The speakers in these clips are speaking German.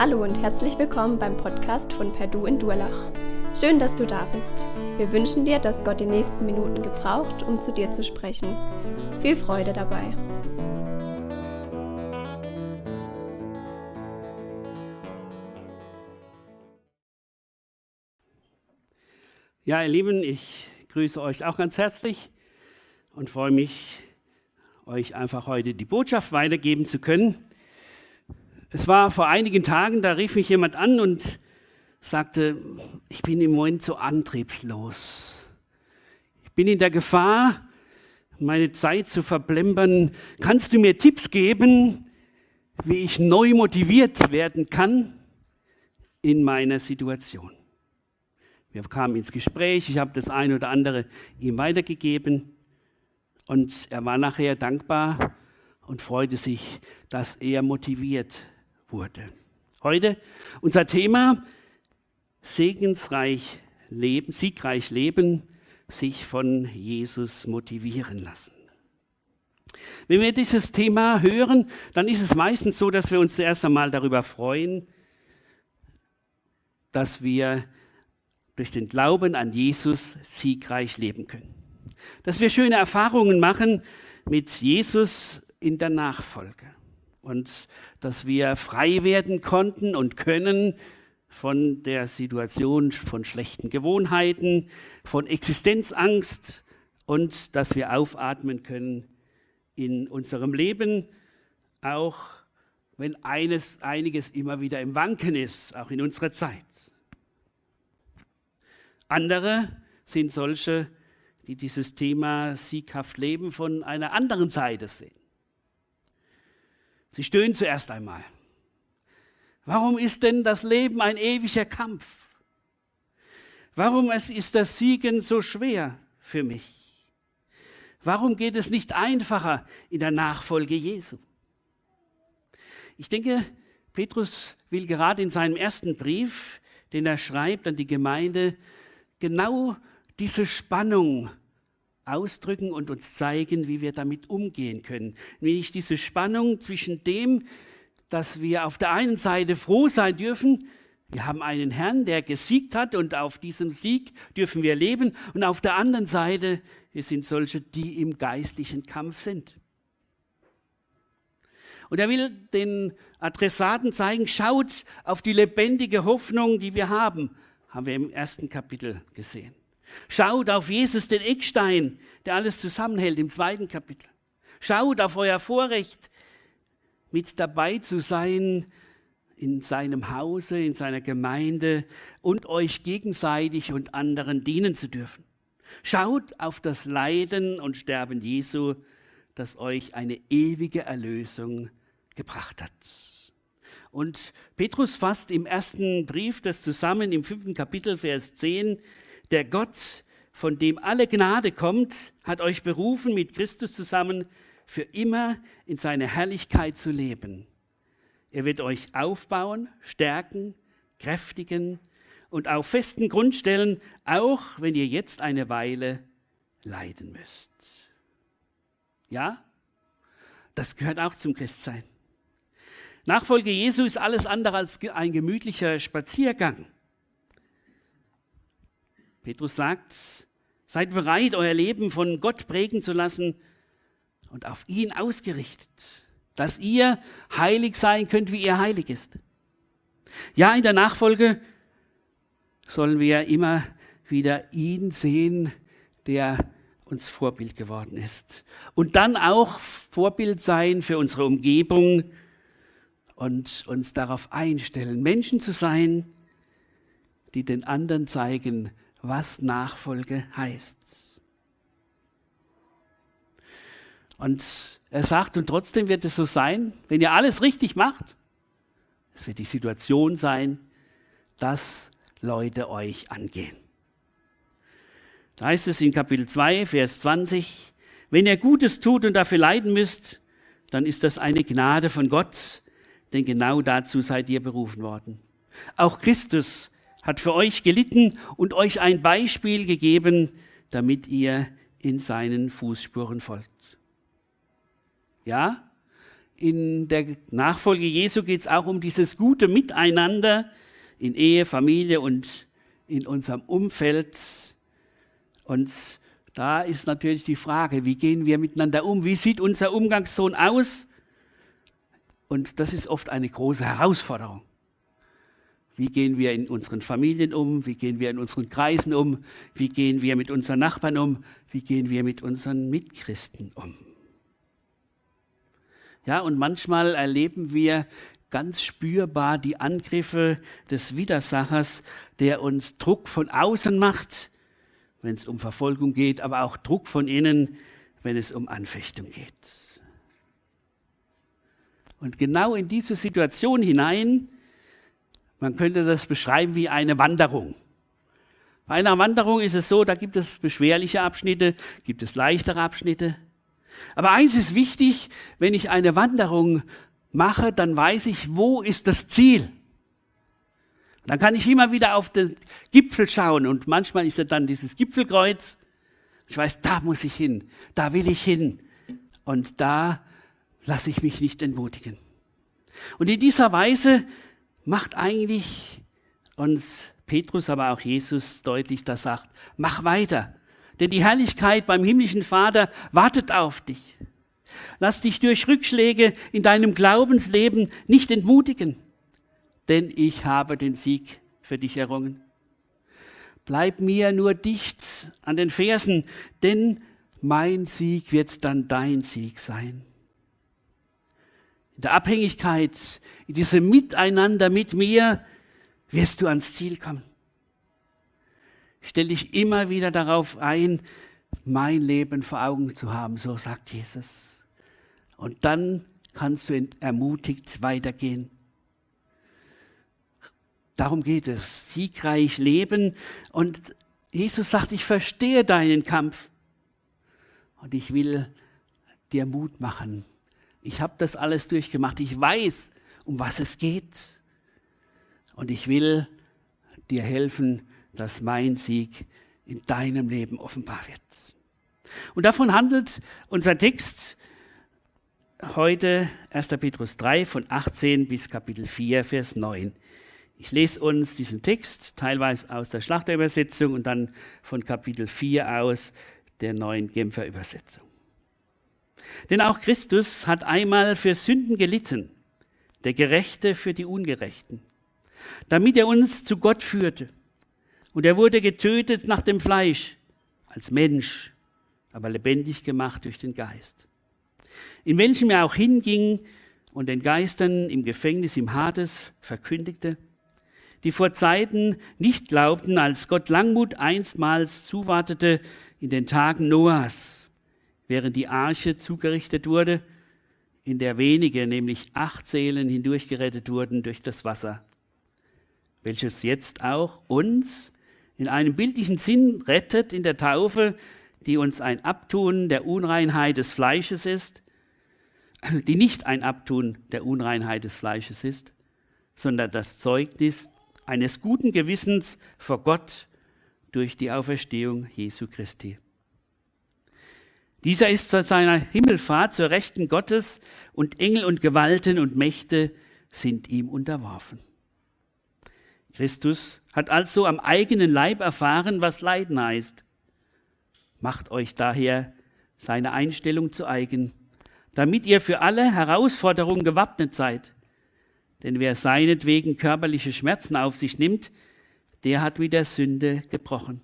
Hallo und herzlich willkommen beim Podcast von Perdu in Durlach. Schön, dass du da bist. Wir wünschen dir, dass Gott die nächsten Minuten gebraucht, um zu dir zu sprechen. Viel Freude dabei. Ja, ihr Lieben, ich grüße euch auch ganz herzlich und freue mich, euch einfach heute die Botschaft weitergeben zu können. Es war vor einigen Tagen, da rief mich jemand an und sagte, ich bin im Moment so antriebslos. Ich bin in der Gefahr, meine Zeit zu verplempern. Kannst du mir Tipps geben, wie ich neu motiviert werden kann in meiner Situation? Wir kamen ins Gespräch, ich habe das eine oder andere ihm weitergegeben und er war nachher dankbar und freute sich, dass er motiviert wurde. Heute unser Thema segensreich leben, siegreich leben, sich von Jesus motivieren lassen. Wenn wir dieses Thema hören, dann ist es meistens so, dass wir uns zuerst einmal darüber freuen, dass wir durch den Glauben an Jesus siegreich leben können. Dass wir schöne Erfahrungen machen mit Jesus in der Nachfolge und dass wir frei werden konnten und können von der Situation von schlechten Gewohnheiten, von Existenzangst und dass wir aufatmen können in unserem Leben, auch wenn eines, einiges immer wieder im Wanken ist, auch in unserer Zeit. Andere sind solche, die dieses Thema sieghaft leben von einer anderen Seite sehen. Sie stöhnen zuerst einmal. Warum ist denn das Leben ein ewiger Kampf? Warum ist das Siegen so schwer für mich? Warum geht es nicht einfacher in der Nachfolge Jesu? Ich denke, Petrus will gerade in seinem ersten Brief, den er schreibt an die Gemeinde, genau diese Spannung ausdrücken und uns zeigen, wie wir damit umgehen können. Nämlich diese Spannung zwischen dem, dass wir auf der einen Seite froh sein dürfen, wir haben einen Herrn, der gesiegt hat und auf diesem Sieg dürfen wir leben. Und auf der anderen Seite, wir sind solche, die im geistlichen Kampf sind. Und er will den Adressaten zeigen, schaut auf die lebendige Hoffnung, die wir haben haben wir im ersten Kapitel gesehen. Schaut auf Jesus, den Eckstein, der alles zusammenhält, im zweiten Kapitel. Schaut auf euer Vorrecht, mit dabei zu sein in seinem Hause, in seiner Gemeinde und euch gegenseitig und anderen dienen zu dürfen. Schaut auf das Leiden und Sterben Jesu, das euch eine ewige Erlösung gebracht hat. Und Petrus fasst im ersten Brief das zusammen im fünften Kapitel, Vers 10. Der Gott, von dem alle Gnade kommt, hat euch berufen, mit Christus zusammen für immer in seiner Herrlichkeit zu leben. Er wird euch aufbauen, stärken, kräftigen und auf festen Grund stellen, auch wenn ihr jetzt eine Weile leiden müsst. Ja, das gehört auch zum Christsein. Nachfolge Jesu ist alles andere als ein gemütlicher Spaziergang. Petrus sagt, seid bereit, euer Leben von Gott prägen zu lassen und auf ihn ausgerichtet, dass ihr heilig sein könnt, wie er heilig ist. Ja, in der Nachfolge sollen wir immer wieder ihn sehen, der uns Vorbild geworden ist. Und dann auch Vorbild sein für unsere Umgebung, und uns darauf einstellen, Menschen zu sein, die den anderen zeigen, was Nachfolge heißt. Und er sagt, und trotzdem wird es so sein, wenn ihr alles richtig macht, es wird die Situation sein, dass Leute euch angehen. Da heißt es in Kapitel 2, Vers 20, wenn ihr Gutes tut und dafür leiden müsst, dann ist das eine Gnade von Gott, denn genau dazu seid ihr berufen worden. Auch Christus hat für euch gelitten und euch ein Beispiel gegeben, damit ihr in seinen Fußspuren folgt. Ja, in der Nachfolge Jesu geht es auch um dieses gute Miteinander in Ehe, Familie und in unserem Umfeld. Und da ist natürlich die Frage, wie gehen wir miteinander um? Wie sieht unser Umgangston aus? Und das ist oft eine große Herausforderung. Wie gehen wir in unseren Familien um? Wie gehen wir in unseren Kreisen um? Wie gehen wir mit unseren Nachbarn um? Wie gehen wir mit unseren Mitchristen um? Ja, und manchmal erleben wir ganz spürbar die Angriffe des Widersachers, der uns Druck von außen macht, wenn es um Verfolgung geht, aber auch Druck von innen, wenn es um Anfechtung geht. Und genau in diese Situation hinein man könnte das beschreiben wie eine Wanderung. Bei einer Wanderung ist es so, da gibt es beschwerliche Abschnitte, gibt es leichtere Abschnitte. Aber eins ist wichtig, wenn ich eine Wanderung mache, dann weiß ich, wo ist das Ziel. Dann kann ich immer wieder auf den Gipfel schauen und manchmal ist es dann dieses Gipfelkreuz. Ich weiß, da muss ich hin, da will ich hin und da lasse ich mich nicht entmutigen. Und in dieser Weise macht eigentlich uns Petrus, aber auch Jesus deutlich, das sagt, mach weiter, denn die Herrlichkeit beim himmlischen Vater wartet auf dich. Lass dich durch Rückschläge in deinem Glaubensleben nicht entmutigen, denn ich habe den Sieg für dich errungen. Bleib mir nur dicht an den Fersen, denn mein Sieg wird dann dein Sieg sein in der Abhängigkeit, in diesem Miteinander mit mir, wirst du ans Ziel kommen. Stell dich immer wieder darauf ein, mein Leben vor Augen zu haben, so sagt Jesus. Und dann kannst du ermutigt weitergehen. Darum geht es, siegreich leben. Und Jesus sagt, ich verstehe deinen Kampf und ich will dir Mut machen, ich habe das alles durchgemacht. Ich weiß, um was es geht. Und ich will dir helfen, dass mein Sieg in deinem Leben offenbar wird. Und davon handelt unser Text heute 1. Petrus 3 von 18 bis Kapitel 4, Vers 9. Ich lese uns diesen Text teilweise aus der Schlachterübersetzung und dann von Kapitel 4 aus der neuen Genfer Übersetzung. Denn auch Christus hat einmal für Sünden gelitten, der Gerechte für die Ungerechten, damit er uns zu Gott führte. Und er wurde getötet nach dem Fleisch, als Mensch, aber lebendig gemacht durch den Geist. In welchem er auch hinging und den Geistern im Gefängnis im Hades verkündigte, die vor Zeiten nicht glaubten, als Gott Langmut einstmals zuwartete in den Tagen Noahs während die Arche zugerichtet wurde, in der wenige, nämlich acht Seelen, hindurchgerettet wurden durch das Wasser, welches jetzt auch uns in einem bildlichen Sinn rettet in der Taufe, die uns ein Abtun der Unreinheit des Fleisches ist, die nicht ein Abtun der Unreinheit des Fleisches ist, sondern das Zeugnis eines guten Gewissens vor Gott durch die Auferstehung Jesu Christi. Dieser ist seit seiner Himmelfahrt zur Rechten Gottes und Engel und Gewalten und Mächte sind ihm unterworfen. Christus hat also am eigenen Leib erfahren, was Leiden heißt. Macht euch daher seine Einstellung zu eigen, damit ihr für alle Herausforderungen gewappnet seid. Denn wer seinetwegen körperliche Schmerzen auf sich nimmt, der hat mit der Sünde gebrochen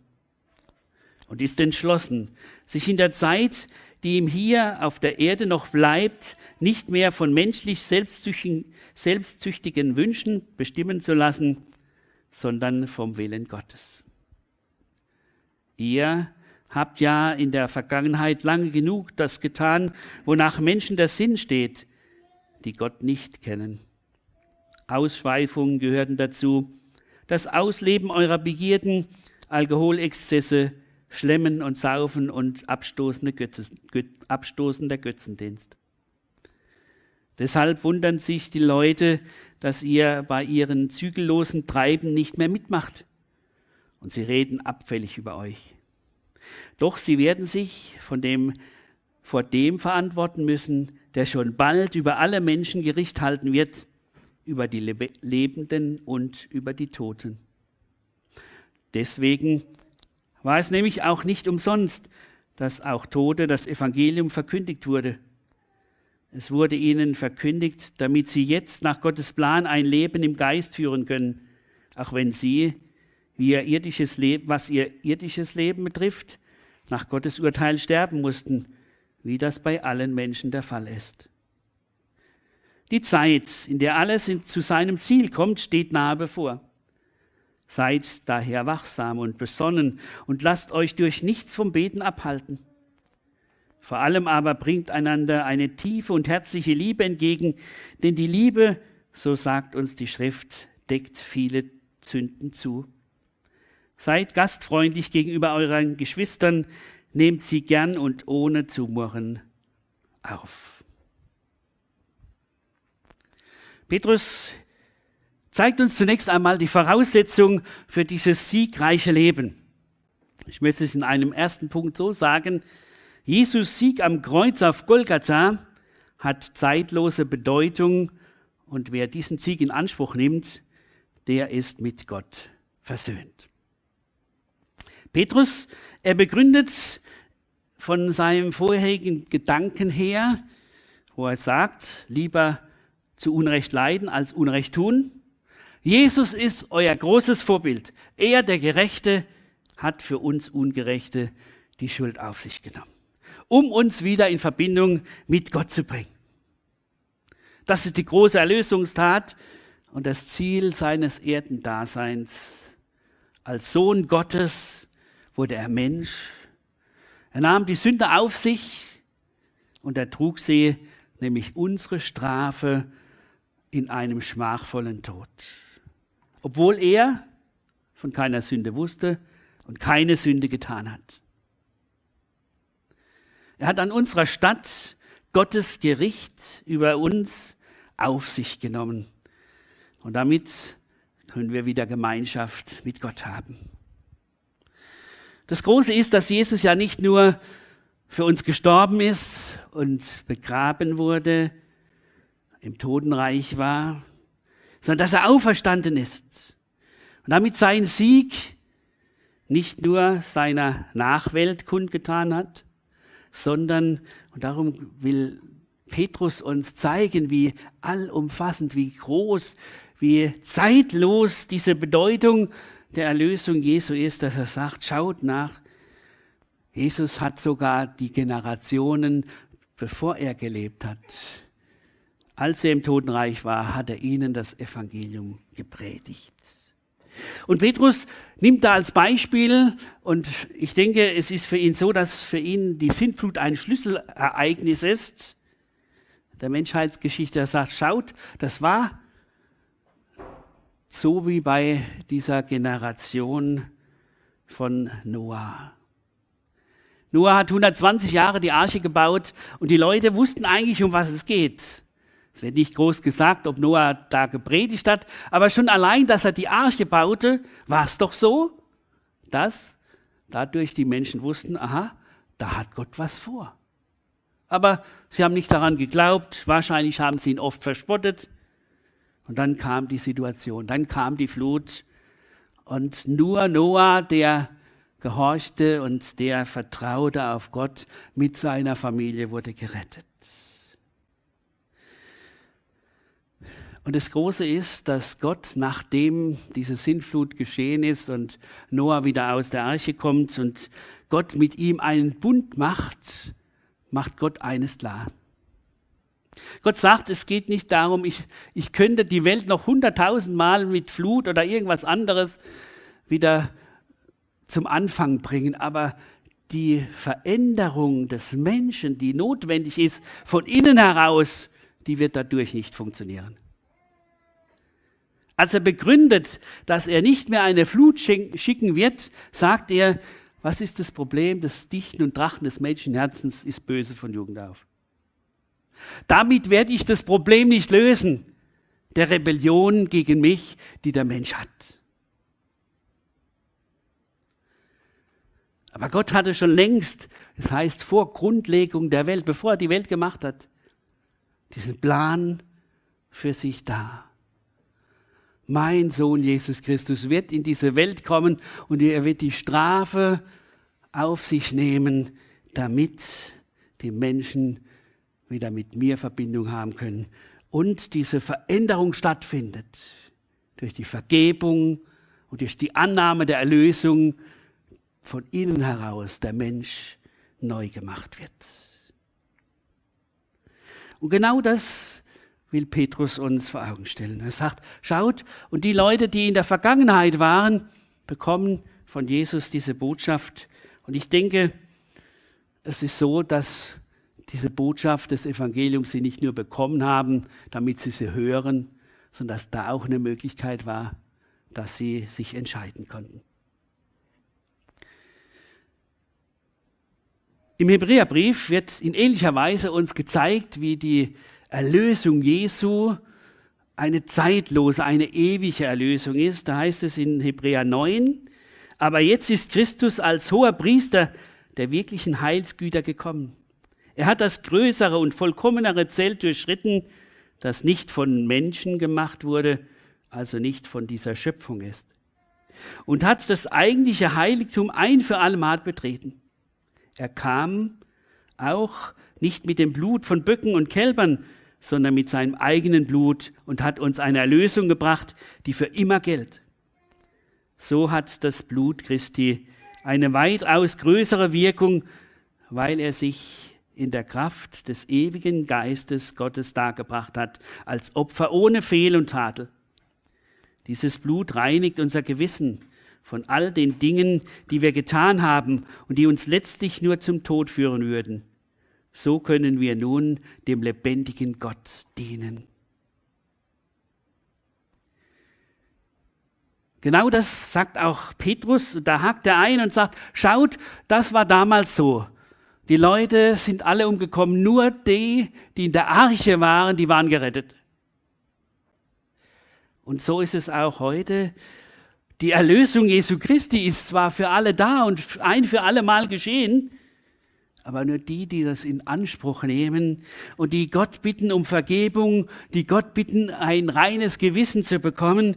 und ist entschlossen, sich in der Zeit, die ihm hier auf der Erde noch bleibt, nicht mehr von menschlich selbstzüchtigen, selbstzüchtigen Wünschen bestimmen zu lassen, sondern vom Willen Gottes. Ihr habt ja in der Vergangenheit lange genug das getan, wonach Menschen der Sinn steht, die Gott nicht kennen. Ausschweifungen gehörten dazu, das Ausleben eurer Begierden, Alkoholexzesse, Schlemmen und Saufen und abstoßender Götzendienst. Deshalb wundern sich die Leute, dass ihr bei ihren zügellosen Treiben nicht mehr mitmacht. Und sie reden abfällig über euch. Doch sie werden sich von dem, vor dem verantworten müssen, der schon bald über alle Menschen Gericht halten wird, über die Lebenden und über die Toten. Deswegen war es nämlich auch nicht umsonst, dass auch Tote das Evangelium verkündigt wurde. Es wurde ihnen verkündigt, damit sie jetzt nach Gottes Plan ein Leben im Geist führen können, auch wenn sie, wie ihr irdisches Leben, was ihr irdisches Leben betrifft, nach Gottes Urteil sterben mussten, wie das bei allen Menschen der Fall ist. Die Zeit, in der alles zu seinem Ziel kommt, steht nahe bevor. Seid daher wachsam und besonnen und lasst euch durch nichts vom Beten abhalten. Vor allem aber bringt einander eine tiefe und herzliche Liebe entgegen, denn die Liebe, so sagt uns die Schrift, deckt viele Sünden zu. Seid gastfreundlich gegenüber euren Geschwistern, nehmt sie gern und ohne Zumurren auf. Petrus zeigt uns zunächst einmal die Voraussetzung für dieses siegreiche Leben. Ich möchte es in einem ersten Punkt so sagen. Jesus Sieg am Kreuz auf Golgatha hat zeitlose Bedeutung und wer diesen Sieg in Anspruch nimmt, der ist mit Gott versöhnt. Petrus, er begründet von seinem vorherigen Gedanken her, wo er sagt, lieber zu Unrecht leiden als Unrecht tun. Jesus ist euer großes Vorbild. Er, der Gerechte, hat für uns Ungerechte die Schuld auf sich genommen, um uns wieder in Verbindung mit Gott zu bringen. Das ist die große Erlösungstat und das Ziel seines Erdendaseins. Als Sohn Gottes wurde er Mensch. Er nahm die Sünde auf sich und er trug sie, nämlich unsere Strafe, in einem schmachvollen Tod obwohl er von keiner Sünde wusste und keine Sünde getan hat. Er hat an unserer Stadt Gottes Gericht über uns auf sich genommen. Und damit können wir wieder Gemeinschaft mit Gott haben. Das Große ist, dass Jesus ja nicht nur für uns gestorben ist und begraben wurde, im Totenreich war, sondern dass er auferstanden ist. Und damit sein Sieg nicht nur seiner Nachwelt kundgetan hat, sondern, und darum will Petrus uns zeigen, wie allumfassend, wie groß, wie zeitlos diese Bedeutung der Erlösung Jesu ist, dass er sagt, schaut nach, Jesus hat sogar die Generationen, bevor er gelebt hat, als er im Totenreich war, hat er ihnen das Evangelium gepredigt. Und Petrus nimmt da als Beispiel, und ich denke, es ist für ihn so, dass für ihn die Sintflut ein Schlüsselereignis ist, der Menschheitsgeschichte. Er sagt, schaut, das war so wie bei dieser Generation von Noah. Noah hat 120 Jahre die Arche gebaut und die Leute wussten eigentlich, um was es geht. Es wird nicht groß gesagt, ob Noah da gepredigt hat, aber schon allein, dass er die Arche baute, war es doch so, dass dadurch die Menschen wussten, aha, da hat Gott was vor. Aber sie haben nicht daran geglaubt, wahrscheinlich haben sie ihn oft verspottet. Und dann kam die Situation, dann kam die Flut. Und nur Noah, der gehorchte und der vertraute auf Gott mit seiner Familie, wurde gerettet. Und das Große ist, dass Gott, nachdem diese Sintflut geschehen ist und Noah wieder aus der Arche kommt und Gott mit ihm einen Bund macht, macht Gott eines klar. Gott sagt, es geht nicht darum, ich, ich könnte die Welt noch hunderttausend Mal mit Flut oder irgendwas anderes wieder zum Anfang bringen, aber die Veränderung des Menschen, die notwendig ist, von innen heraus, die wird dadurch nicht funktionieren. Als er begründet, dass er nicht mehr eine Flut schicken wird, sagt er, was ist das Problem? Das Dichten und Drachen des Menschenherzens ist böse von Jugend auf. Damit werde ich das Problem nicht lösen, der Rebellion gegen mich, die der Mensch hat. Aber Gott hatte schon längst, es heißt vor Grundlegung der Welt, bevor er die Welt gemacht hat, diesen Plan für sich dar. Mein Sohn Jesus Christus wird in diese Welt kommen und er wird die Strafe auf sich nehmen, damit die Menschen wieder mit mir Verbindung haben können und diese Veränderung stattfindet durch die Vergebung und durch die Annahme der Erlösung von innen heraus der Mensch neu gemacht wird. Und genau das will Petrus uns vor Augen stellen. Er sagt, schaut, und die Leute, die in der Vergangenheit waren, bekommen von Jesus diese Botschaft. Und ich denke, es ist so, dass diese Botschaft des Evangeliums sie nicht nur bekommen haben, damit sie sie hören, sondern dass da auch eine Möglichkeit war, dass sie sich entscheiden konnten. Im Hebräerbrief wird in ähnlicher Weise uns gezeigt, wie die Erlösung Jesu eine zeitlose, eine ewige Erlösung ist. Da heißt es in Hebräer 9, aber jetzt ist Christus als hoher Priester der wirklichen Heilsgüter gekommen. Er hat das größere und vollkommenere Zelt durchschritten, das nicht von Menschen gemacht wurde, also nicht von dieser Schöpfung ist. Und hat das eigentliche Heiligtum ein für alle Mal betreten. Er kam auch nicht mit dem Blut von Böcken und Kälbern, sondern mit seinem eigenen Blut und hat uns eine Erlösung gebracht, die für immer gilt. So hat das Blut Christi eine weitaus größere Wirkung, weil er sich in der Kraft des ewigen Geistes Gottes dargebracht hat, als Opfer ohne Fehl und Tadel. Dieses Blut reinigt unser Gewissen von all den Dingen, die wir getan haben und die uns letztlich nur zum Tod führen würden. So können wir nun dem lebendigen Gott dienen. Genau das sagt auch Petrus. Da hakt er ein und sagt, schaut, das war damals so. Die Leute sind alle umgekommen, nur die, die in der Arche waren, die waren gerettet. Und so ist es auch heute. Die Erlösung Jesu Christi ist zwar für alle da und ein für alle Mal geschehen, aber nur die, die das in Anspruch nehmen und die Gott bitten um Vergebung, die Gott bitten, ein reines Gewissen zu bekommen,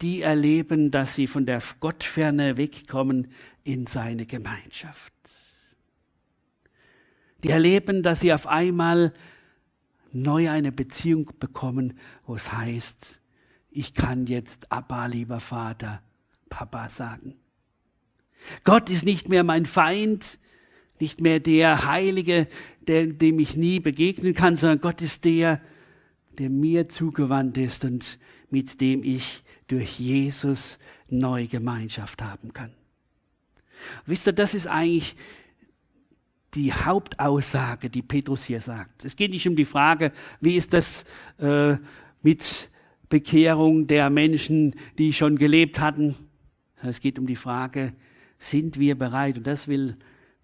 die erleben, dass sie von der Gottferne wegkommen in seine Gemeinschaft. Die erleben, dass sie auf einmal neu eine Beziehung bekommen, wo es heißt, ich kann jetzt Abba, lieber Vater, Papa sagen. Gott ist nicht mehr mein Feind, nicht mehr der Heilige, der, dem ich nie begegnen kann, sondern Gott ist der, der mir zugewandt ist und mit dem ich durch Jesus neue Gemeinschaft haben kann. Wisst ihr, das ist eigentlich die Hauptaussage, die Petrus hier sagt. Es geht nicht um die Frage, wie ist das äh, mit Bekehrung der Menschen, die schon gelebt hatten. Es geht um die Frage, sind wir bereit? Und das will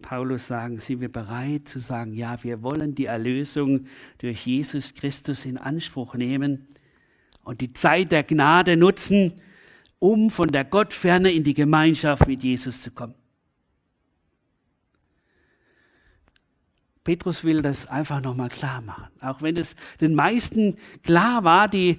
Paulus sagen, sind wir bereit zu sagen, ja, wir wollen die Erlösung durch Jesus Christus in Anspruch nehmen und die Zeit der Gnade nutzen, um von der Gottferne in die Gemeinschaft mit Jesus zu kommen. Petrus will das einfach nochmal klar machen. Auch wenn es den meisten klar war, die,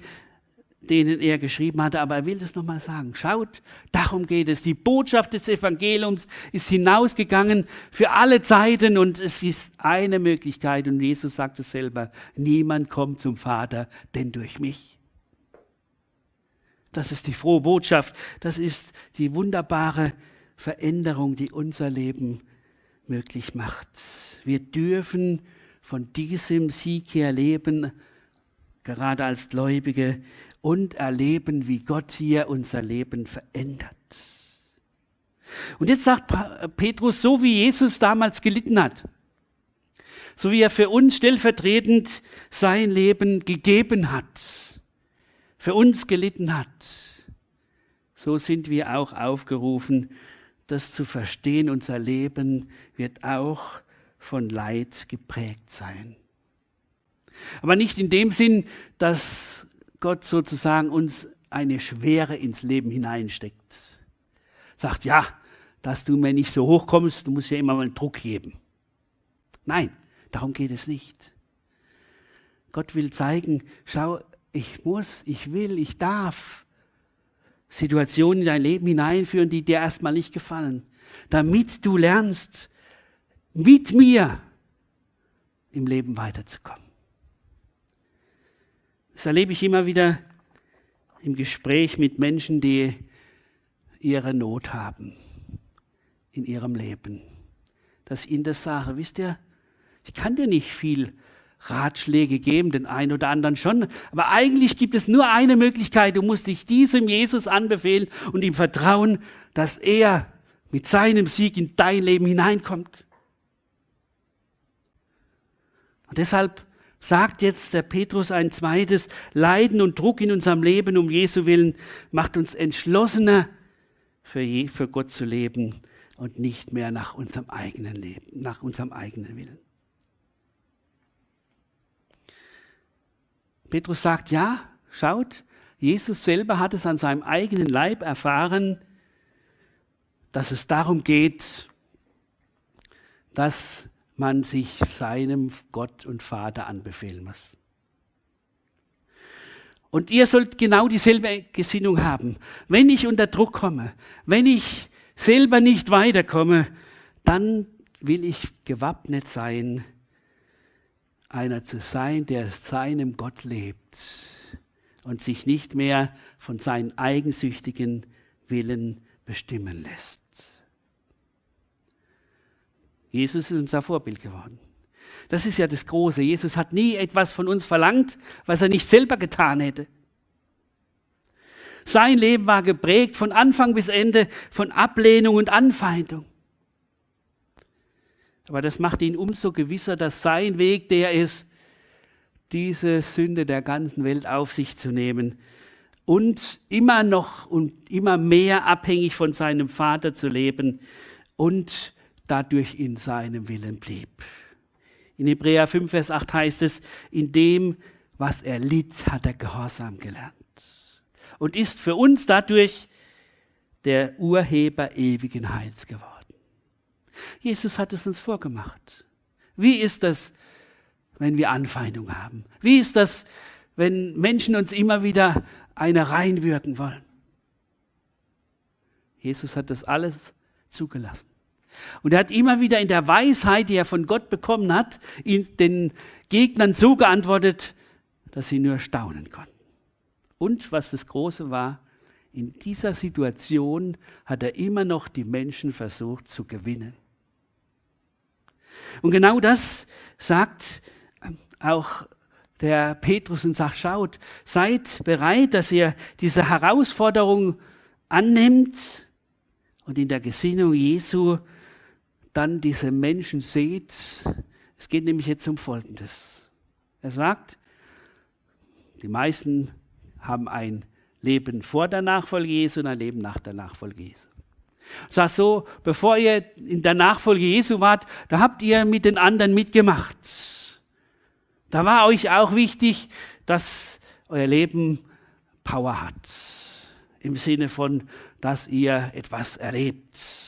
denen er geschrieben hatte, aber er will das nochmal sagen. Schaut, darum geht es. Die Botschaft des Evangeliums ist hinausgegangen für alle Zeiten und es ist eine Möglichkeit und Jesus sagt es selber, niemand kommt zum Vater, denn durch mich. Das ist die frohe Botschaft. Das ist die wunderbare Veränderung, die unser Leben möglich macht. Wir dürfen von diesem Sieg her leben, gerade als Gläubige, und erleben, wie Gott hier unser Leben verändert. Und jetzt sagt Petrus, so wie Jesus damals gelitten hat, so wie er für uns stellvertretend sein Leben gegeben hat, für uns gelitten hat, so sind wir auch aufgerufen, das zu verstehen. Unser Leben wird auch von Leid geprägt sein. Aber nicht in dem Sinn, dass Gott sozusagen uns eine Schwere ins Leben hineinsteckt. Sagt, ja, dass du mir nicht so hochkommst, du musst ja immer mal einen Druck geben. Nein, darum geht es nicht. Gott will zeigen, schau, ich muss, ich will, ich darf Situationen in dein Leben hineinführen, die dir erstmal nicht gefallen, damit du lernst, mit mir im Leben weiterzukommen. Das erlebe ich immer wieder im Gespräch mit Menschen, die ihre Not haben in ihrem Leben. Dass ihnen das sage, wisst ihr, ich kann dir nicht viel Ratschläge geben, den einen oder anderen schon, aber eigentlich gibt es nur eine Möglichkeit, du musst dich diesem Jesus anbefehlen und ihm vertrauen, dass er mit seinem Sieg in dein Leben hineinkommt. Und deshalb sagt jetzt der Petrus ein zweites, Leiden und Druck in unserem Leben um Jesu willen macht uns entschlossener, für, je, für Gott zu leben und nicht mehr nach unserem eigenen Leben, nach unserem eigenen Willen. Petrus sagt, ja, schaut, Jesus selber hat es an seinem eigenen Leib erfahren, dass es darum geht, dass man sich seinem Gott und Vater anbefehlen muss. Und ihr sollt genau dieselbe Gesinnung haben. Wenn ich unter Druck komme, wenn ich selber nicht weiterkomme, dann will ich gewappnet sein, einer zu sein, der seinem Gott lebt und sich nicht mehr von seinen eigensüchtigen Willen bestimmen lässt. Jesus ist unser Vorbild geworden. Das ist ja das Große. Jesus hat nie etwas von uns verlangt, was er nicht selber getan hätte. Sein Leben war geprägt von Anfang bis Ende von Ablehnung und Anfeindung. Aber das macht ihn umso gewisser, dass sein Weg der ist, diese Sünde der ganzen Welt auf sich zu nehmen und immer noch und immer mehr abhängig von seinem Vater zu leben und dadurch in seinem Willen blieb. In Hebräer 5, Vers 8 heißt es, in dem, was er litt, hat er Gehorsam gelernt und ist für uns dadurch der Urheber ewigen Heils geworden. Jesus hat es uns vorgemacht. Wie ist das, wenn wir Anfeindung haben? Wie ist das, wenn Menschen uns immer wieder eine reinwirken wollen? Jesus hat das alles zugelassen. Und er hat immer wieder in der Weisheit, die er von Gott bekommen hat, den Gegnern so geantwortet, dass sie nur staunen konnten. Und was das Große war, in dieser Situation hat er immer noch die Menschen versucht zu gewinnen. Und genau das sagt auch der Petrus und sagt, schaut, seid bereit, dass ihr diese Herausforderung annimmt und in der Gesinnung Jesu dann diese Menschen seht. Es geht nämlich jetzt um Folgendes. Er sagt, die meisten haben ein Leben vor der Nachfolge Jesu und ein Leben nach der Nachfolge Jesu. Sag so, bevor ihr in der Nachfolge Jesu wart, da habt ihr mit den anderen mitgemacht. Da war euch auch wichtig, dass euer Leben Power hat. Im Sinne von, dass ihr etwas erlebt.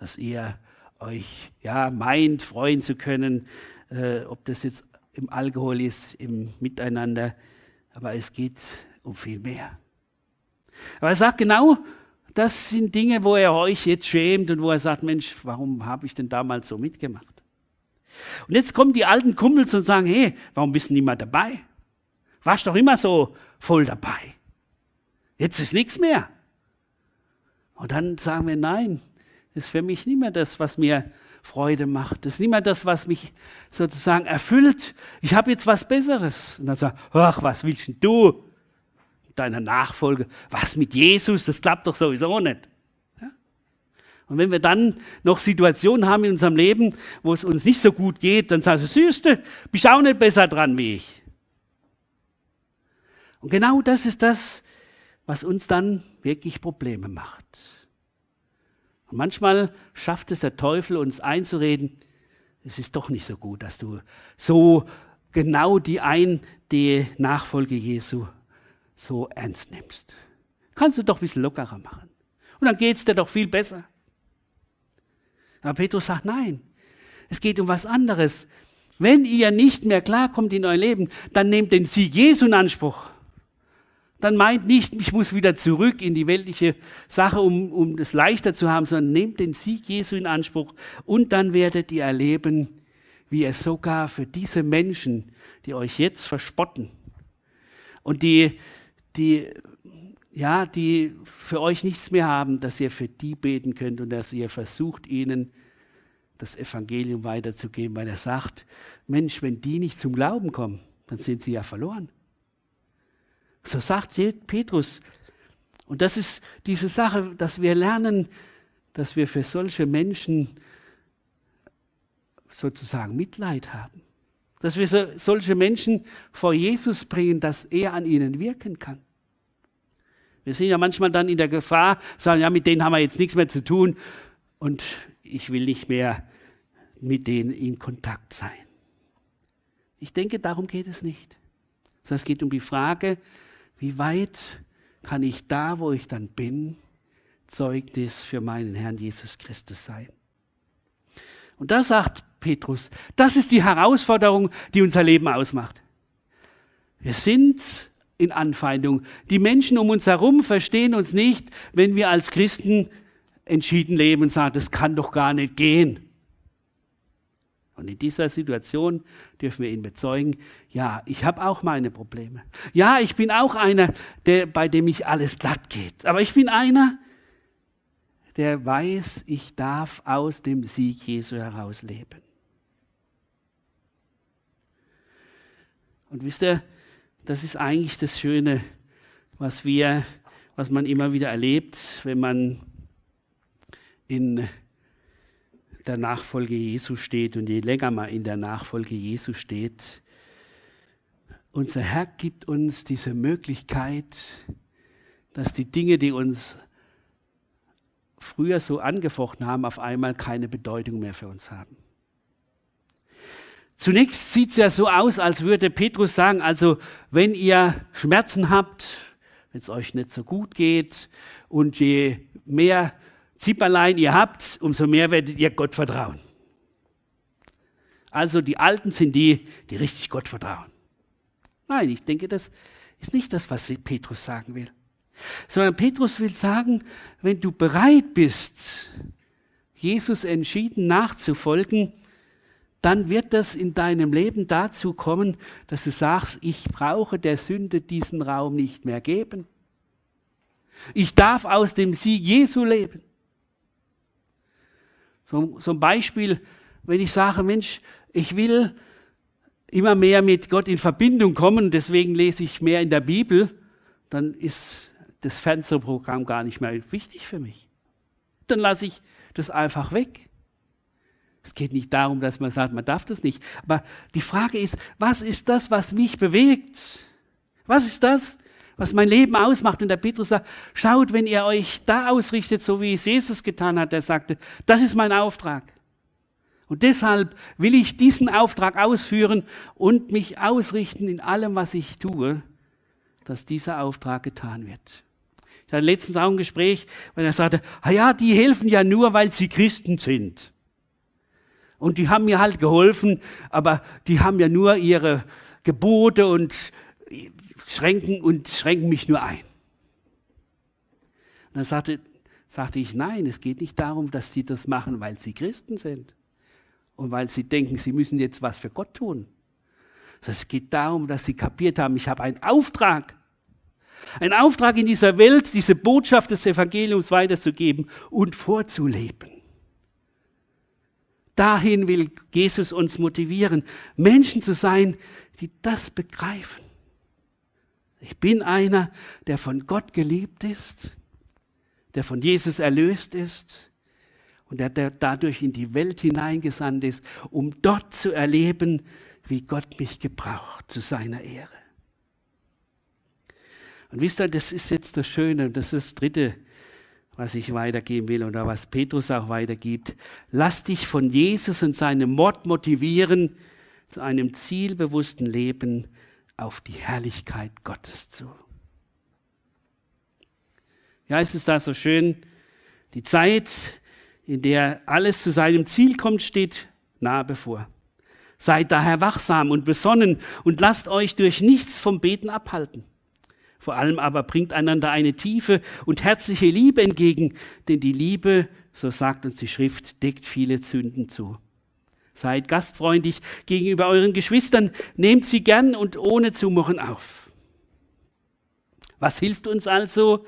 Dass ihr euch ja meint, freuen zu können, äh, ob das jetzt im Alkohol ist, im Miteinander. Aber es geht um viel mehr. Aber er sagt genau, das sind Dinge, wo er euch jetzt schämt und wo er sagt, Mensch, warum habe ich denn damals so mitgemacht? Und jetzt kommen die alten Kumpels und sagen, hey, warum bist du nicht mehr dabei? Warst doch immer so voll dabei. Jetzt ist nichts mehr. Und dann sagen wir, nein, ist für mich nicht mehr das, was mir Freude macht. Das ist nicht mehr das, was mich sozusagen erfüllt. Ich habe jetzt was Besseres. Und dann sagt, ach, was willst du? deiner Nachfolge. Was mit Jesus? Das klappt doch sowieso nicht. Ja? Und wenn wir dann noch Situationen haben in unserem Leben, wo es uns nicht so gut geht, dann sagst du, Süßte, bist auch nicht besser dran wie ich. Und genau das ist das, was uns dann wirklich Probleme macht. Und manchmal schafft es der Teufel, uns einzureden, es ist doch nicht so gut, dass du so genau die ein, die Nachfolge Jesu so ernst nimmst. Kannst du doch ein bisschen lockerer machen. Und dann geht es dir doch viel besser. Aber Petrus sagt, nein, es geht um was anderes. Wenn ihr nicht mehr klarkommt in euer Leben, dann nehmt den Sieg Jesu in Anspruch. Dann meint nicht, ich muss wieder zurück in die weltliche Sache, um, um es leichter zu haben, sondern nehmt den Sieg Jesu in Anspruch und dann werdet ihr erleben, wie er sogar für diese Menschen, die euch jetzt verspotten und die, die, ja, die für euch nichts mehr haben, dass ihr für die beten könnt und dass ihr versucht, ihnen das Evangelium weiterzugeben, weil er sagt, Mensch, wenn die nicht zum Glauben kommen, dann sind sie ja verloren. So sagt Petrus. Und das ist diese Sache, dass wir lernen, dass wir für solche Menschen sozusagen Mitleid haben. Dass wir so, solche Menschen vor Jesus bringen, dass er an ihnen wirken kann. Wir sind ja manchmal dann in der Gefahr, sagen, ja, mit denen haben wir jetzt nichts mehr zu tun und ich will nicht mehr mit denen in Kontakt sein. Ich denke, darum geht es nicht. Sondern es geht um die Frage, wie weit kann ich da, wo ich dann bin, Zeugnis für meinen Herrn Jesus Christus sein? Und da sagt Petrus, das ist die Herausforderung, die unser Leben ausmacht. Wir sind in Anfeindung. Die Menschen um uns herum verstehen uns nicht, wenn wir als Christen entschieden leben und sagen, das kann doch gar nicht gehen. Und in dieser Situation dürfen wir ihn bezeugen, ja, ich habe auch meine Probleme. Ja, ich bin auch einer, der, bei dem ich alles glatt geht. Aber ich bin einer, der weiß, ich darf aus dem Sieg Jesu heraus leben. Und wisst ihr, das ist eigentlich das Schöne, was wir, was man immer wieder erlebt, wenn man in der Nachfolge Jesu steht und je länger man in der Nachfolge Jesu steht, unser Herr gibt uns diese Möglichkeit, dass die Dinge, die uns früher so angefochten haben, auf einmal keine Bedeutung mehr für uns haben. Zunächst sieht es ja so aus, als würde Petrus sagen, also wenn ihr Schmerzen habt, wenn es euch nicht so gut geht und je mehr Zipperlein ihr habt, umso mehr werdet ihr Gott vertrauen. Also die Alten sind die, die richtig Gott vertrauen. Nein, ich denke, das ist nicht das, was Petrus sagen will. Sondern Petrus will sagen, wenn du bereit bist, Jesus entschieden nachzufolgen, dann wird das in deinem Leben dazu kommen, dass du sagst, ich brauche der Sünde diesen Raum nicht mehr geben. Ich darf aus dem Sieg Jesu leben. So, so ein Beispiel, wenn ich sage, Mensch, ich will immer mehr mit Gott in Verbindung kommen, deswegen lese ich mehr in der Bibel, dann ist das Fernsehprogramm gar nicht mehr wichtig für mich. Dann lasse ich das einfach weg. Es geht nicht darum, dass man sagt, man darf das nicht. Aber die Frage ist, was ist das, was mich bewegt? Was ist das, was mein Leben ausmacht. Und der Petrus sagt, schaut, wenn ihr euch da ausrichtet, so wie es Jesus getan hat, er sagte, das ist mein Auftrag. Und deshalb will ich diesen Auftrag ausführen und mich ausrichten in allem, was ich tue, dass dieser Auftrag getan wird. Ich hatte letztens auch ein Gespräch, weil er sagte, ah ja, die helfen ja nur, weil sie Christen sind. Und die haben mir halt geholfen, aber die haben ja nur ihre Gebote und schränken und schränken mich nur ein. Und dann sagte, sagte ich, nein, es geht nicht darum, dass die das machen, weil sie Christen sind und weil sie denken, sie müssen jetzt was für Gott tun. Es geht darum, dass sie kapiert haben, ich habe einen Auftrag. Einen Auftrag in dieser Welt, diese Botschaft des Evangeliums weiterzugeben und vorzuleben. Dahin will Jesus uns motivieren, Menschen zu sein, die das begreifen. Ich bin einer, der von Gott geliebt ist, der von Jesus erlöst ist und der, der dadurch in die Welt hineingesandt ist, um dort zu erleben, wie Gott mich gebraucht zu seiner Ehre. Und wisst ihr, das ist jetzt das Schöne und das ist das Dritte, was ich weitergeben will oder was Petrus auch weitergibt. Lass dich von Jesus und seinem Mord motivieren zu einem zielbewussten Leben auf die Herrlichkeit Gottes zu. Ja, ist es da so schön? Die Zeit, in der alles zu seinem Ziel kommt, steht nahe bevor. Seid daher wachsam und besonnen und lasst euch durch nichts vom Beten abhalten. Vor allem aber bringt einander eine tiefe und herzliche Liebe entgegen, denn die Liebe, so sagt uns die Schrift, deckt viele Sünden zu. Seid gastfreundlich gegenüber euren Geschwistern, nehmt sie gern und ohne Zumurren auf. Was hilft uns also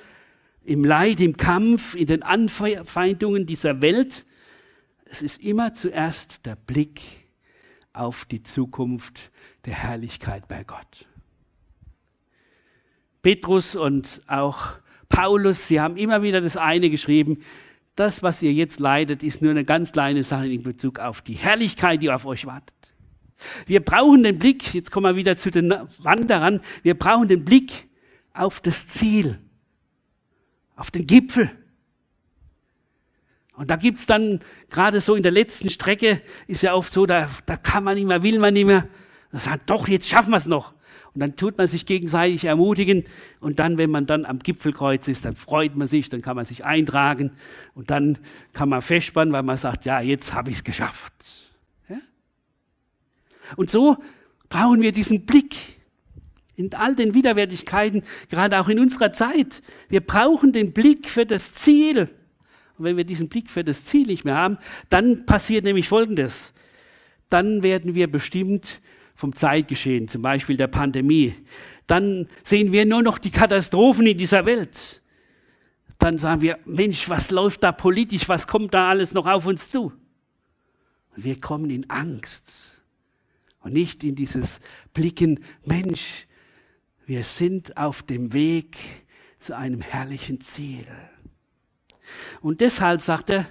im Leid, im Kampf, in den Anfeindungen dieser Welt? Es ist immer zuerst der Blick auf die Zukunft der Herrlichkeit bei Gott. Petrus und auch Paulus, sie haben immer wieder das eine geschrieben, das, was ihr jetzt leidet, ist nur eine ganz kleine Sache in Bezug auf die Herrlichkeit, die auf euch wartet. Wir brauchen den Blick, jetzt kommen wir wieder zu den Wanderern, wir brauchen den Blick auf das Ziel, auf den Gipfel. Und da gibt es dann, gerade so in der letzten Strecke, ist ja oft so, da, da kann man nicht mehr, will man nicht mehr. Da sagt, doch, jetzt schaffen wir es noch. Und dann tut man sich gegenseitig ermutigen. Und dann, wenn man dann am Gipfelkreuz ist, dann freut man sich, dann kann man sich eintragen. Und dann kann man festspannen, weil man sagt, ja, jetzt habe ich es geschafft. Ja? Und so brauchen wir diesen Blick in all den Widerwärtigkeiten, gerade auch in unserer Zeit. Wir brauchen den Blick für das Ziel. Und wenn wir diesen Blick für das Ziel nicht mehr haben, dann passiert nämlich Folgendes. Dann werden wir bestimmt vom Zeitgeschehen, zum Beispiel der Pandemie. Dann sehen wir nur noch die Katastrophen in dieser Welt. Dann sagen wir, Mensch, was läuft da politisch, was kommt da alles noch auf uns zu? Und wir kommen in Angst und nicht in dieses Blicken, Mensch, wir sind auf dem Weg zu einem herrlichen Ziel. Und deshalb sagt er,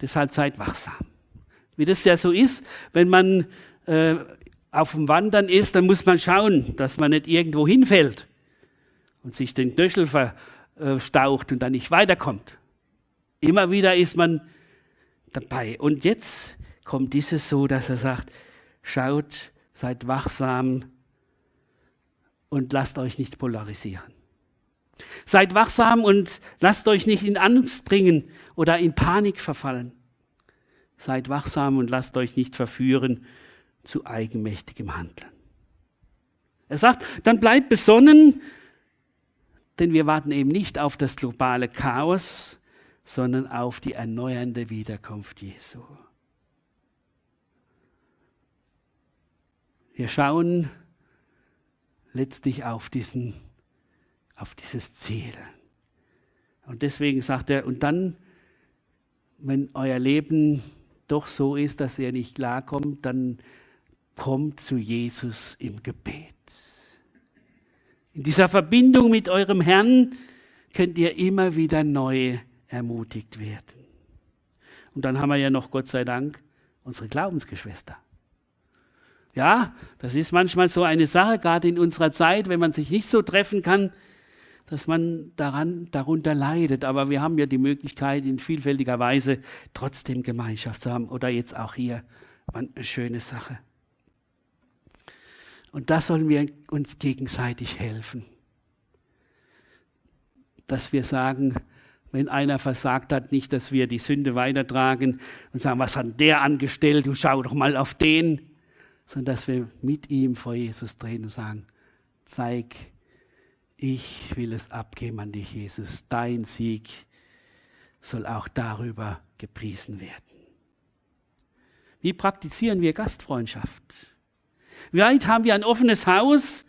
deshalb seid wachsam. Wie das ja so ist, wenn man äh, auf dem Wandern ist, dann muss man schauen, dass man nicht irgendwo hinfällt und sich den Knöchel verstaucht und dann nicht weiterkommt. Immer wieder ist man dabei. Und jetzt kommt dieses so, dass er sagt, schaut, seid wachsam und lasst euch nicht polarisieren. Seid wachsam und lasst euch nicht in Angst bringen oder in Panik verfallen. Seid wachsam und lasst euch nicht verführen zu eigenmächtigem Handeln. Er sagt, dann bleibt besonnen, denn wir warten eben nicht auf das globale Chaos, sondern auf die erneuernde Wiederkunft Jesu. Wir schauen letztlich auf diesen auf dieses Ziel. Und deswegen sagt er, und dann, wenn euer Leben doch so ist, dass ihr nicht klarkommt, dann kommt zu Jesus im Gebet. In dieser Verbindung mit eurem Herrn könnt ihr immer wieder neu ermutigt werden. Und dann haben wir ja noch, Gott sei Dank, unsere Glaubensgeschwister. Ja, das ist manchmal so eine Sache, gerade in unserer Zeit, wenn man sich nicht so treffen kann, dass man daran, darunter leidet. Aber wir haben ja die Möglichkeit, in vielfältiger Weise trotzdem Gemeinschaft zu haben. Oder jetzt auch hier eine schöne Sache. Und da sollen wir uns gegenseitig helfen. Dass wir sagen, wenn einer versagt hat, nicht, dass wir die Sünde weitertragen und sagen, was hat der angestellt, du schau doch mal auf den, sondern dass wir mit ihm vor Jesus drehen und sagen, zeig ich will es abgeben an dich, Jesus. Dein Sieg soll auch darüber gepriesen werden. Wie praktizieren wir Gastfreundschaft? Wie weit haben wir ein offenes Haus?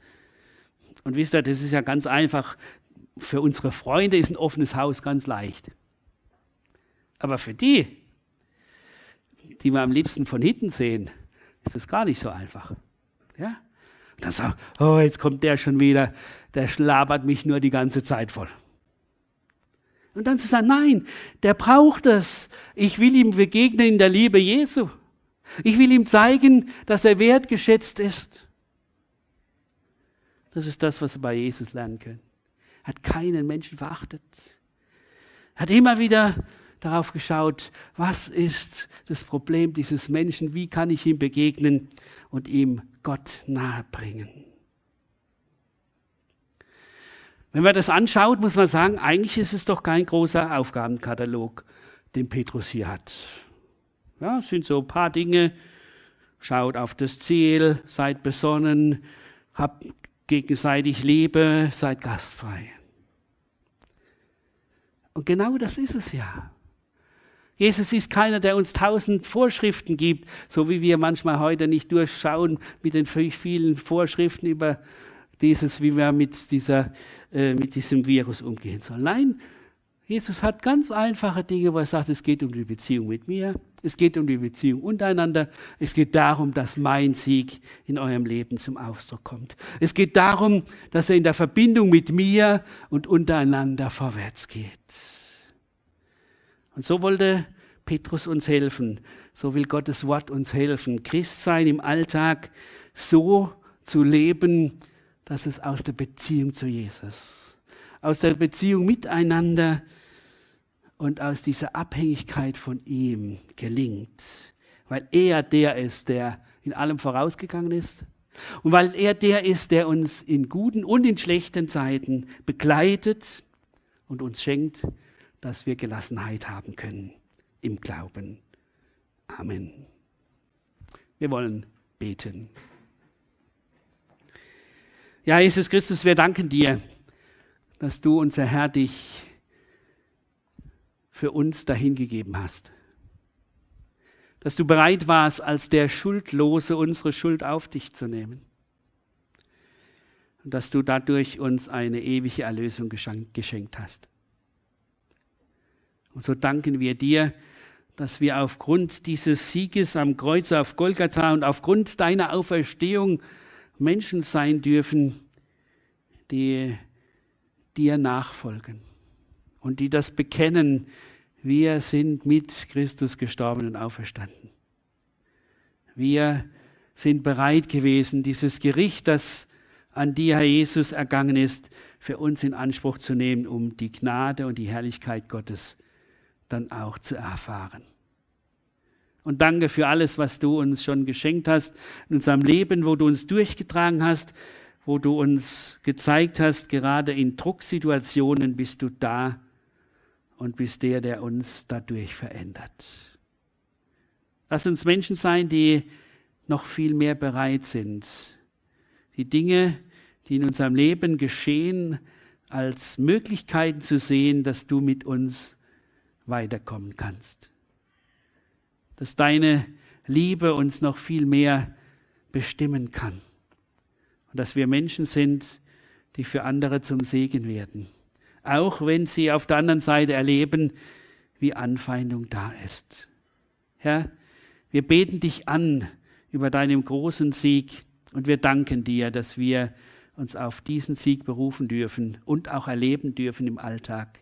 Und wisst ihr, das ist ja ganz einfach. Für unsere Freunde ist ein offenes Haus ganz leicht. Aber für die, die wir am liebsten von hinten sehen, ist das gar nicht so einfach. Ja? Und dann sagt, oh, jetzt kommt der schon wieder, der labert mich nur die ganze Zeit voll. Und dann zu sagen, nein, der braucht es. Ich will ihm begegnen in der Liebe Jesu. Ich will ihm zeigen, dass er wertgeschätzt ist. Das ist das, was wir bei Jesus lernen können. Er hat keinen Menschen verachtet. Er hat immer wieder darauf geschaut, was ist das Problem dieses Menschen, wie kann ich ihm begegnen und ihm Gott nahebringen. Wenn man das anschaut, muss man sagen, eigentlich ist es doch kein großer Aufgabenkatalog, den Petrus hier hat. Ja, es sind so ein paar Dinge, Schaut auf das Ziel, seid besonnen, habt gegenseitig Liebe, seid gastfrei. Und genau das ist es ja. Jesus ist keiner, der uns tausend Vorschriften gibt, so wie wir manchmal heute nicht durchschauen mit den vielen Vorschriften über dieses, wie wir mit, dieser, äh, mit diesem Virus umgehen sollen. Nein, Jesus hat ganz einfache Dinge, wo er sagt, es geht um die Beziehung mit mir, es geht um die Beziehung untereinander, es geht darum, dass mein Sieg in eurem Leben zum Ausdruck kommt. Es geht darum, dass er in der Verbindung mit mir und untereinander vorwärts geht. Und so wollte Petrus uns helfen, so will Gottes Wort uns helfen, Christsein im Alltag so zu leben, dass es aus der Beziehung zu Jesus, aus der Beziehung miteinander und aus dieser Abhängigkeit von ihm gelingt, weil er der ist, der in allem vorausgegangen ist und weil er der ist, der uns in guten und in schlechten Zeiten begleitet und uns schenkt, dass wir Gelassenheit haben können im Glauben. Amen. Wir wollen beten. Ja, Jesus Christus, wir danken dir, dass du, unser Herr, dich für uns dahingegeben hast. Dass du bereit warst, als der Schuldlose unsere Schuld auf dich zu nehmen. Und dass du dadurch uns eine ewige Erlösung geschenkt hast. Und so danken wir dir, dass wir aufgrund dieses Sieges am Kreuz auf Golgatha und aufgrund deiner Auferstehung Menschen sein dürfen, die dir nachfolgen und die das bekennen, wir sind mit Christus gestorben und auferstanden. Wir sind bereit gewesen, dieses Gericht, das an dir, Herr Jesus, ergangen ist, für uns in Anspruch zu nehmen, um die Gnade und die Herrlichkeit Gottes dann auch zu erfahren. Und danke für alles, was du uns schon geschenkt hast in unserem Leben, wo du uns durchgetragen hast, wo du uns gezeigt hast, gerade in Drucksituationen bist du da und bist der, der uns dadurch verändert. Lass uns Menschen sein, die noch viel mehr bereit sind, die Dinge, die in unserem Leben geschehen, als Möglichkeiten zu sehen, dass du mit uns weiterkommen kannst dass deine Liebe uns noch viel mehr bestimmen kann. Und dass wir Menschen sind, die für andere zum Segen werden. Auch wenn sie auf der anderen Seite erleben, wie Anfeindung da ist. Herr, wir beten dich an über deinen großen Sieg und wir danken dir, dass wir uns auf diesen Sieg berufen dürfen und auch erleben dürfen im Alltag.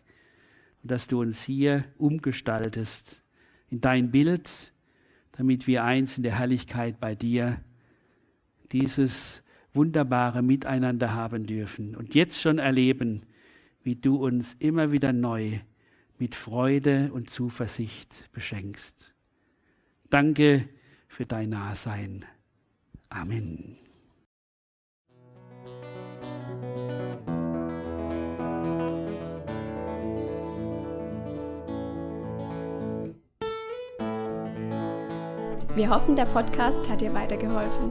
Und dass du uns hier umgestaltest in dein Bild, damit wir eins in der Herrlichkeit bei dir dieses wunderbare Miteinander haben dürfen und jetzt schon erleben, wie du uns immer wieder neu mit Freude und Zuversicht beschenkst. Danke für dein Nahsein. Amen. Wir hoffen, der Podcast hat dir weitergeholfen.